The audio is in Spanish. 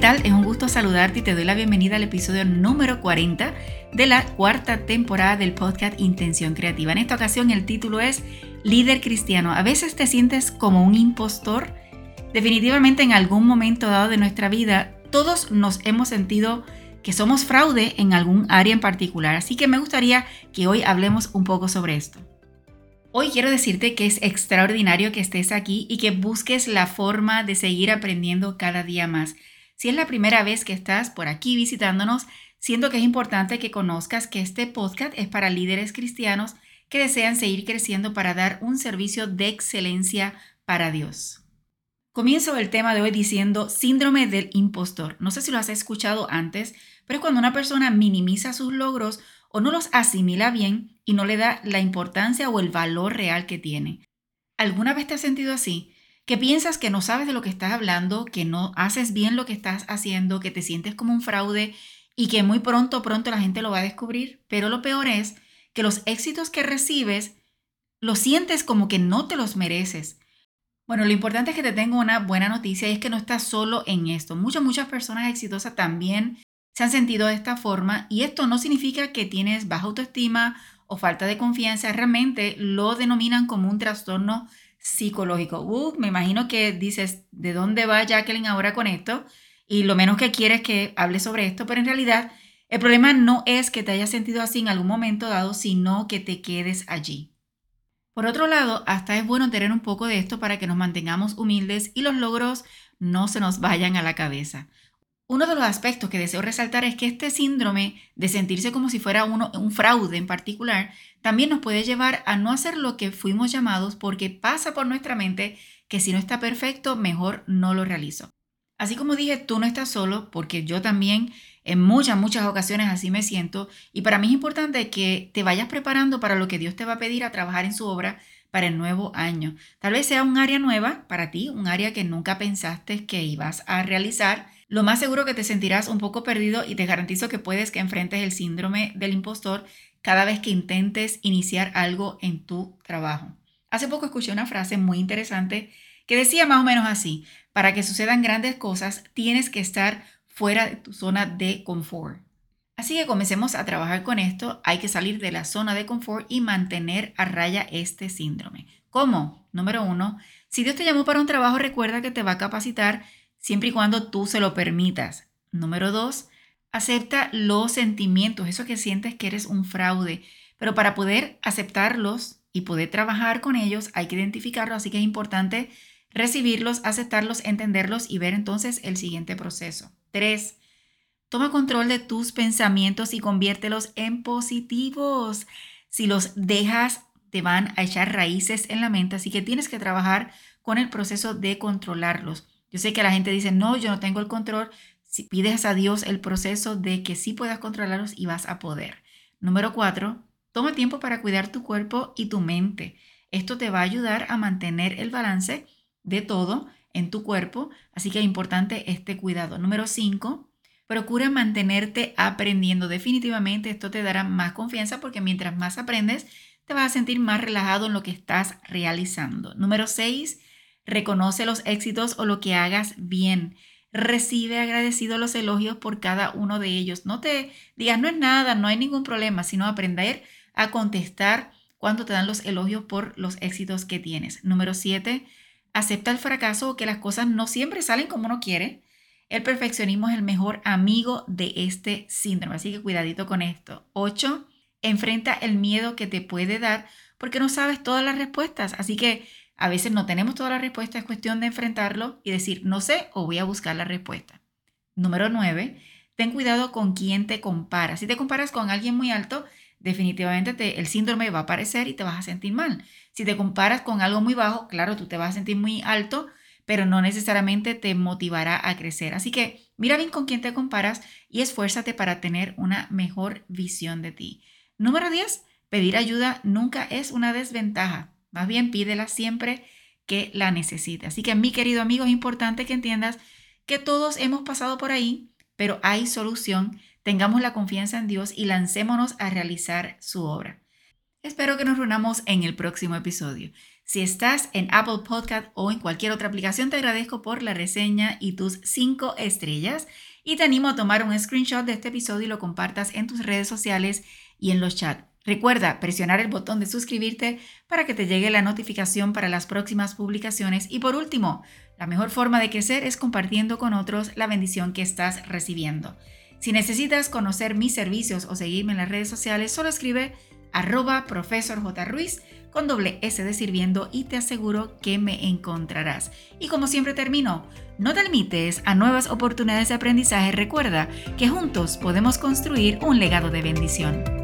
Es un gusto saludarte y te doy la bienvenida al episodio número 40 de la cuarta temporada del podcast Intención Creativa. En esta ocasión el título es Líder Cristiano. A veces te sientes como un impostor. Definitivamente en algún momento dado de nuestra vida todos nos hemos sentido que somos fraude en algún área en particular. Así que me gustaría que hoy hablemos un poco sobre esto. Hoy quiero decirte que es extraordinario que estés aquí y que busques la forma de seguir aprendiendo cada día más. Si es la primera vez que estás por aquí visitándonos, siento que es importante que conozcas que este podcast es para líderes cristianos que desean seguir creciendo para dar un servicio de excelencia para Dios. Comienzo el tema de hoy diciendo síndrome del impostor. No sé si lo has escuchado antes, pero es cuando una persona minimiza sus logros o no los asimila bien y no le da la importancia o el valor real que tiene. ¿Alguna vez te has sentido así? que piensas que no sabes de lo que estás hablando, que no haces bien lo que estás haciendo, que te sientes como un fraude y que muy pronto, pronto la gente lo va a descubrir. Pero lo peor es que los éxitos que recibes los sientes como que no te los mereces. Bueno, lo importante es que te tengo una buena noticia y es que no estás solo en esto. Muchas, muchas personas exitosas también se han sentido de esta forma y esto no significa que tienes baja autoestima o falta de confianza. Realmente lo denominan como un trastorno psicológico. Me imagino que dices, ¿de dónde va Jacqueline ahora con esto? Y lo menos que quiere es que hable sobre esto, pero en realidad el problema no es que te hayas sentido así en algún momento dado, sino que te quedes allí. Por otro lado, hasta es bueno tener un poco de esto para que nos mantengamos humildes y los logros no se nos vayan a la cabeza. Uno de los aspectos que deseo resaltar es que este síndrome de sentirse como si fuera uno, un fraude en particular también nos puede llevar a no hacer lo que fuimos llamados porque pasa por nuestra mente que si no está perfecto, mejor no lo realizo. Así como dije, tú no estás solo porque yo también en muchas, muchas ocasiones así me siento y para mí es importante que te vayas preparando para lo que Dios te va a pedir a trabajar en su obra para el nuevo año. Tal vez sea un área nueva para ti, un área que nunca pensaste que ibas a realizar lo más seguro que te sentirás un poco perdido y te garantizo que puedes que enfrentes el síndrome del impostor cada vez que intentes iniciar algo en tu trabajo. Hace poco escuché una frase muy interesante que decía más o menos así, para que sucedan grandes cosas tienes que estar fuera de tu zona de confort. Así que comencemos a trabajar con esto, hay que salir de la zona de confort y mantener a raya este síndrome. ¿Cómo? Número uno, si Dios te llamó para un trabajo, recuerda que te va a capacitar siempre y cuando tú se lo permitas. Número dos, acepta los sentimientos, eso que sientes que eres un fraude, pero para poder aceptarlos y poder trabajar con ellos hay que identificarlos, así que es importante recibirlos, aceptarlos, entenderlos y ver entonces el siguiente proceso. Tres, toma control de tus pensamientos y conviértelos en positivos. Si los dejas, te van a echar raíces en la mente, así que tienes que trabajar con el proceso de controlarlos. Yo sé que la gente dice, no, yo no tengo el control. Si pides a Dios el proceso de que sí puedas controlarlos y vas a poder. Número cuatro, toma tiempo para cuidar tu cuerpo y tu mente. Esto te va a ayudar a mantener el balance de todo en tu cuerpo, así que es importante este cuidado. Número cinco, procura mantenerte aprendiendo. Definitivamente esto te dará más confianza porque mientras más aprendes, te vas a sentir más relajado en lo que estás realizando. Número seis, Reconoce los éxitos o lo que hagas bien. Recibe agradecido los elogios por cada uno de ellos. No te digas, no es nada, no hay ningún problema, sino aprender a contestar cuando te dan los elogios por los éxitos que tienes. Número siete, acepta el fracaso o que las cosas no siempre salen como uno quiere. El perfeccionismo es el mejor amigo de este síndrome, así que cuidadito con esto. Ocho, enfrenta el miedo que te puede dar porque no sabes todas las respuestas, así que a veces no tenemos toda la respuesta, es cuestión de enfrentarlo y decir, no sé o voy a buscar la respuesta. Número 9, ten cuidado con quién te comparas. Si te comparas con alguien muy alto, definitivamente el síndrome va a aparecer y te vas a sentir mal. Si te comparas con algo muy bajo, claro, tú te vas a sentir muy alto, pero no necesariamente te motivará a crecer. Así que mira bien con quién te comparas y esfuérzate para tener una mejor visión de ti. Número 10, pedir ayuda nunca es una desventaja. Más bien pídela siempre que la necesite. Así que mi querido amigo, es importante que entiendas que todos hemos pasado por ahí, pero hay solución. Tengamos la confianza en Dios y lancémonos a realizar su obra. Espero que nos reunamos en el próximo episodio. Si estás en Apple Podcast o en cualquier otra aplicación, te agradezco por la reseña y tus cinco estrellas y te animo a tomar un screenshot de este episodio y lo compartas en tus redes sociales y en los chats. Recuerda presionar el botón de suscribirte para que te llegue la notificación para las próximas publicaciones. Y por último, la mejor forma de crecer es compartiendo con otros la bendición que estás recibiendo. Si necesitas conocer mis servicios o seguirme en las redes sociales, solo escribe arroba profesor con doble S de sirviendo y te aseguro que me encontrarás. Y como siempre termino, no te limites a nuevas oportunidades de aprendizaje, recuerda que juntos podemos construir un legado de bendición.